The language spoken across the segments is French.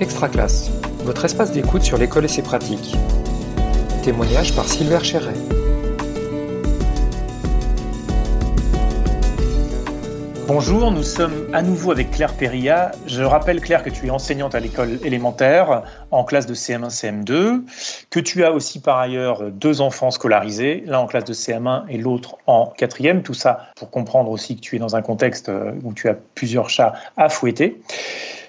Extra Classe, votre espace d'écoute sur l'école et ses pratiques. Témoignage par Sylvain Chéret. Bonjour, nous sommes à nouveau avec Claire Perria. Je rappelle Claire que tu es enseignante à l'école élémentaire en classe de CM1, CM2, que tu as aussi par ailleurs deux enfants scolarisés, l'un en classe de CM1 et l'autre en quatrième. Tout ça pour comprendre aussi que tu es dans un contexte où tu as plusieurs chats à fouetter.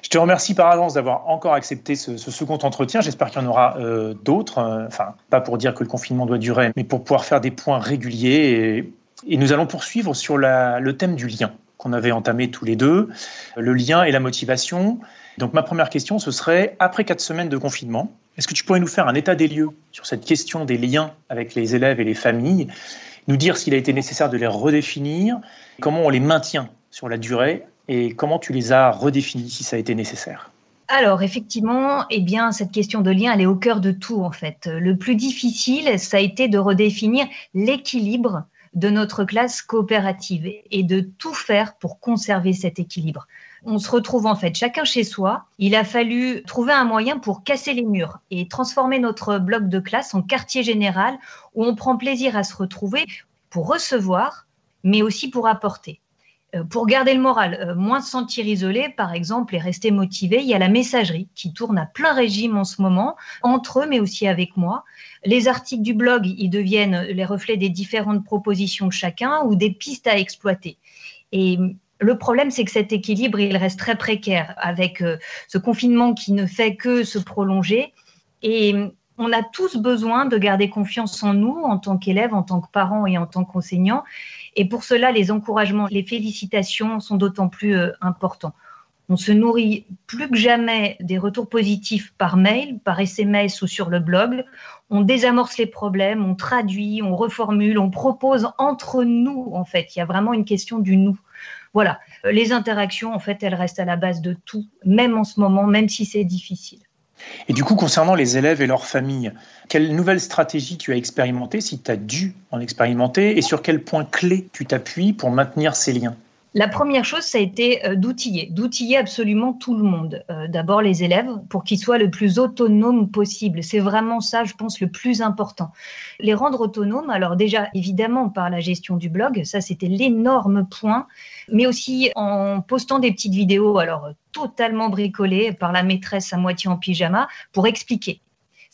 Je te remercie par avance d'avoir encore accepté ce, second entretien. J'espère qu'il y en aura euh, d'autres. Enfin, pas pour dire que le confinement doit durer, mais pour pouvoir faire des points réguliers. Et, nous allons poursuivre sur le thème du lien qu'on avait entamé tous les deux, le lien et la motivation. Donc ma première question, ce serait, après quatre semaines de confinement, est-ce que tu pourrais nous faire un état des lieux sur cette question des liens avec les élèves et les familles, nous dire s'il a été nécessaire de les redéfinir, comment on les maintient sur la durée et comment tu les as redéfinis si ça a été nécessaire? Alors effectivement, eh bien cette question de lien, elle est au cœur de tout en fait. Le plus difficile, ça a été de redéfinir l'équilibre de notre classe coopérative et de tout faire pour conserver cet équilibre. On se retrouve en fait chacun chez soi. Il a fallu trouver un moyen pour casser les murs et transformer notre bloc de classe en quartier général où on prend plaisir à se retrouver pour recevoir, mais aussi pour apporter. Euh, pour garder le moral, euh, moins se sentir isolé, par exemple, et rester motivé, il y a la messagerie qui tourne à plein régime en ce moment, entre eux, mais aussi avec moi. Les articles du blog, ils deviennent les reflets des différentes propositions de chacun ou des pistes à exploiter. Et le problème, c'est que cet équilibre, il reste très précaire avec euh, ce confinement qui ne fait que se prolonger. Et on a tous besoin de garder confiance en nous en tant qu'élèves, en tant que parents et en tant qu'enseignants. Et pour cela, les encouragements, les félicitations sont d'autant plus euh, importants. On se nourrit plus que jamais des retours positifs par mail, par SMS ou sur le blog. On désamorce les problèmes, on traduit, on reformule, on propose entre nous, en fait. Il y a vraiment une question du nous. Voilà. Les interactions, en fait, elles restent à la base de tout, même en ce moment, même si c'est difficile. Et du coup, concernant les élèves et leurs familles, quelle nouvelle stratégie tu as expérimentée, si tu as dû en expérimenter, et sur quel point clé tu t'appuies pour maintenir ces liens? La première chose, ça a été euh, d'outiller, d'outiller absolument tout le monde. Euh, d'abord les élèves, pour qu'ils soient le plus autonomes possible. C'est vraiment ça, je pense, le plus important. Les rendre autonomes, alors déjà, évidemment, par la gestion du blog, ça c'était l'énorme point, mais aussi en postant des petites vidéos, alors totalement bricolées par la maîtresse à moitié en pyjama, pour expliquer.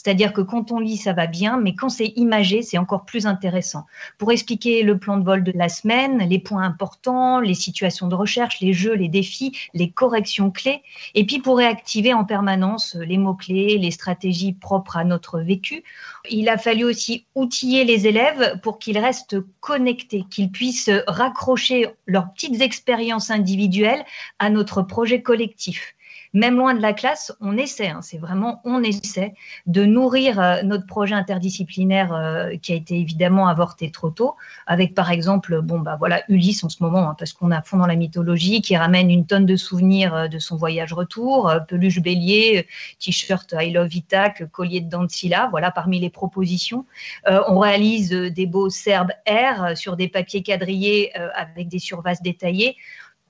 C'est-à-dire que quand on lit, ça va bien, mais quand c'est imagé, c'est encore plus intéressant. Pour expliquer le plan de vol de la semaine, les points importants, les situations de recherche, les jeux, les défis, les corrections clés, et puis pour réactiver en permanence les mots-clés, les stratégies propres à notre vécu. Il a fallu aussi outiller les élèves pour qu'ils restent connectés, qu'ils puissent raccrocher leurs petites expériences individuelles à notre projet collectif même loin de la classe, on essaie, hein, c'est vraiment on essaie de nourrir euh, notre projet interdisciplinaire euh, qui a été évidemment avorté trop tôt, avec par exemple, bon bah voilà Ulysse en ce moment, hein, parce qu'on a fond dans la mythologie, qui ramène une tonne de souvenirs euh, de son voyage retour, peluche bélier, t-shirt I love Itac, collier de Dancila, voilà parmi les propositions. on réalise des beaux serbes R sur des papiers quadrillés avec des surfaces détaillées.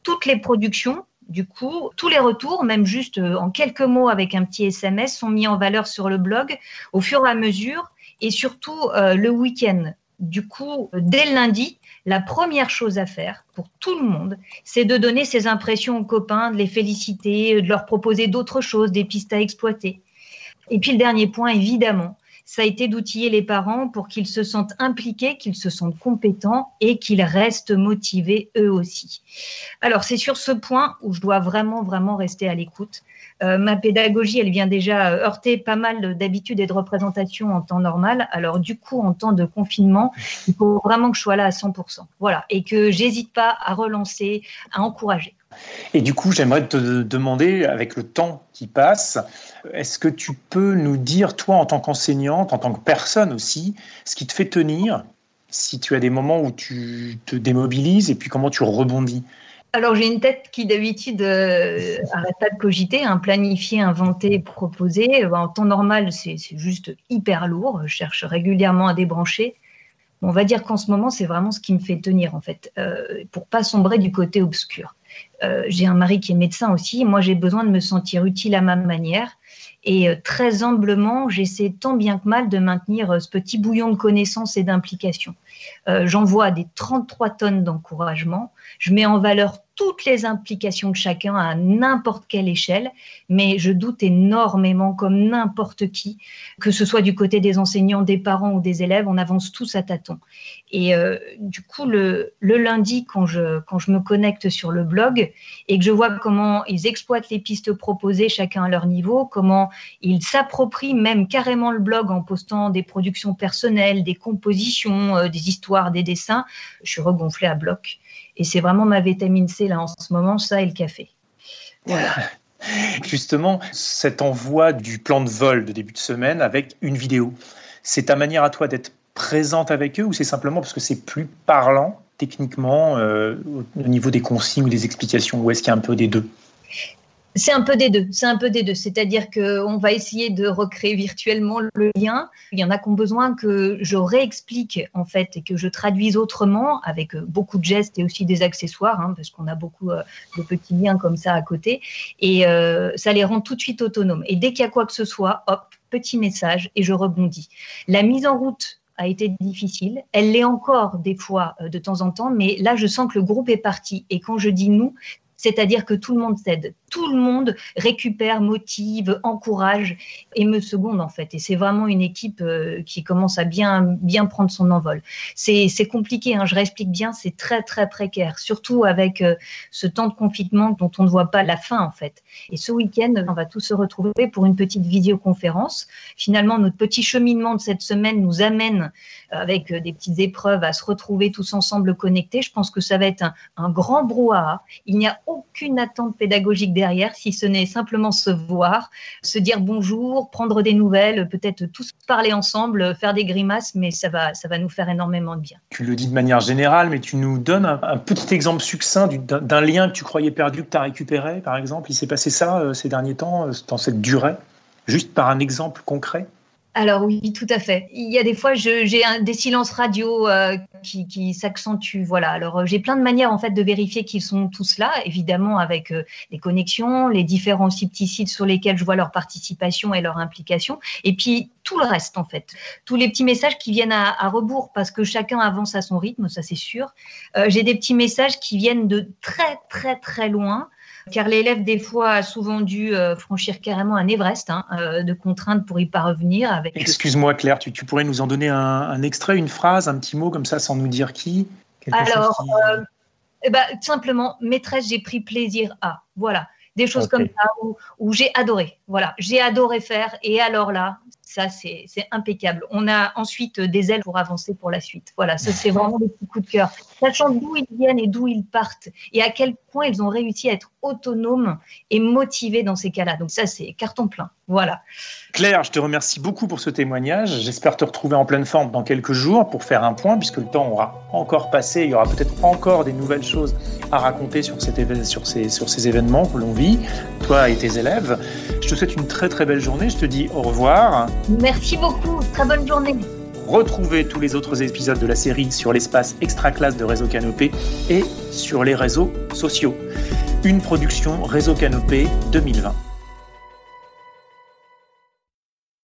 Toutes les productions du coup, tous les retours, même juste euh, en quelques mots avec un petit SMS, sont mis en valeur sur le blog au fur et à mesure et surtout euh, le week-end. Du coup, dès le lundi, la première chose à faire pour tout le monde, c'est de donner ses impressions aux copains, de les féliciter, de leur proposer d'autres choses, des pistes à exploiter. Et puis le dernier point, évidemment, ça a été d'outiller les parents pour qu'ils se sentent impliqués, qu'ils se sentent compétents et qu'ils restent motivés eux aussi. Alors c'est sur ce point où je dois vraiment, vraiment rester à l'écoute. Euh, ma pédagogie, elle vient déjà heurter pas mal d'habitudes et de représentations en temps normal. Alors du coup, en temps de confinement, il faut vraiment que je sois là à 100%. Voilà, et que j'hésite pas à relancer, à encourager. Et du coup, j'aimerais te demander, avec le temps qui passe, est-ce que tu peux nous dire, toi, en tant qu'enseignante, en tant que personne aussi, ce qui te fait tenir, si tu as des moments où tu te démobilises et puis comment tu rebondis? Alors j'ai une tête qui d'habitude euh, arrête pas de cogiter, hein, planifier, inventer, proposer. Euh, en temps normal, c'est juste hyper lourd. Je cherche régulièrement à débrancher. On va dire qu'en ce moment, c'est vraiment ce qui me fait tenir en fait, euh, pour pas sombrer du côté obscur. Euh, j'ai un mari qui est médecin aussi. moi, j'ai besoin de me sentir utile à ma manière. Et euh, très humblement, j'essaie tant bien que mal de maintenir euh, ce petit bouillon de connaissances et d'implications. J'envoie des 33 tonnes d'encouragement. Je mets en valeur toutes les implications de chacun à n'importe quelle échelle, mais je doute énormément, comme n'importe qui, que ce soit du côté des enseignants, des parents ou des élèves, on avance tous à tâtons. Et euh, du coup, le, lundi, quand je, quand je me connecte sur le blog et que je vois comment ils exploitent les pistes proposées, chacun à leur niveau, comment ils s'approprient même carrément le blog en postant des productions personnelles, des compositions, euh, des histoires, des dessins, je suis regonflée à bloc. Et c'est vraiment ma vitamine C là en ce moment, ça et le café. Voilà. Justement, cet envoi du plan de vol de début de semaine avec une vidéo, c'est ta manière à toi d'être présente avec eux ou c'est simplement parce que c'est plus parlant techniquement euh, au niveau des consignes ou des explications ou est-ce qu'il y a un peu des deux? C'est un peu des deux. C'est un peu des deux. C'est-à-dire qu'on va essayer de recréer virtuellement le lien. Il y en a qui ont besoin que je réexplique en fait et que je traduise autrement avec euh, beaucoup de gestes et aussi des accessoires, hein, parce qu'on a beaucoup euh, de petits liens comme ça à côté. Et ça les rend tout de suite autonomes. Et dès qu'il y a quoi que ce soit, hop, petit message et je rebondis. La mise en route a été difficile. Elle l'est encore des fois de temps en temps, mais là, je sens que le groupe est parti. Et quand je dis nous, c'est-à-dire que tout le monde cède, tout le monde récupère, motive, encourage et me seconde en fait. Et c'est vraiment une équipe euh, qui commence à bien, bien prendre son envol. C'est compliqué, hein, je réexplique bien, c'est très très précaire, surtout avec euh, ce temps de confinement dont on ne voit pas la fin en fait. Et ce week-end, on va tous se retrouver pour une petite vidéoconférence. Finalement, notre petit cheminement de cette semaine nous amène euh, avec des petites épreuves à se retrouver tous ensemble connectés. Je pense que ça va être un, un grand brouhaha. Il n'y a aucune attente pédagogique derrière, si ce n'est simplement se voir, se dire bonjour, prendre des nouvelles, peut-être tous parler ensemble, faire des grimaces, mais ça va, ça va nous faire énormément de bien. Tu le dis de manière générale, mais tu nous donnes un, petit exemple succinct d'un lien que tu croyais perdu, que tu as récupéré, par exemple. Il s'est passé ça euh, ces derniers temps, euh, dans cette durée, juste par un exemple concret? Alors oui, tout à fait. Il y a des fois, j'ai des silences radio euh, qui, s'accentuent. Voilà. Alors euh, j'ai plein de manières en fait de vérifier qu'ils sont tous là, évidemment avec euh, les connexions, les différents sites sur lesquels je vois leur participation et leur implication, et puis tout le reste en fait, tous les petits messages qui viennent à, rebours parce que chacun avance à son rythme, ça c'est sûr. j'ai des petits messages qui viennent de très très très loin car l'élève, des fois, a souvent dû euh, franchir carrément un Everest hein, euh, de contraintes pour y parvenir. Avec Excuse-moi, Claire, tu, pourrais nous en donner un, extrait, une phrase, un petit mot comme ça, sans nous dire qui Alors, euh, eh ben, simplement, maîtresse, j'ai pris plaisir à. Voilà des choses comme ça où, j'ai adoré. Voilà, j'ai adoré faire. Et alors là, ça, c'est impeccable. On a ensuite des ailes pour avancer pour la suite. Voilà, ça, c'est vraiment des petits coups de cœur. Sachant d'où ils viennent et d'où ils partent et à quel point ils ont réussi à être autonomes et motivés dans ces cas-là. Donc, ça, c'est carton plein. Voilà. Claire, je te remercie beaucoup pour ce témoignage. J'espère te retrouver en pleine forme dans quelques jours pour faire un point, puisque le temps aura encore passé. Il y aura peut-être encore des nouvelles choses à raconter sur, ces, sur ces événements que l'on vit, toi et tes élèves. Je te souhaite une très très belle journée. Je te dis au revoir. Merci beaucoup. Très bonne journée. Retrouvez tous les autres épisodes de la série sur l'espace extra classe de Réseau Canopé et sur les réseaux sociaux. Une production Réseau Canopé 2020.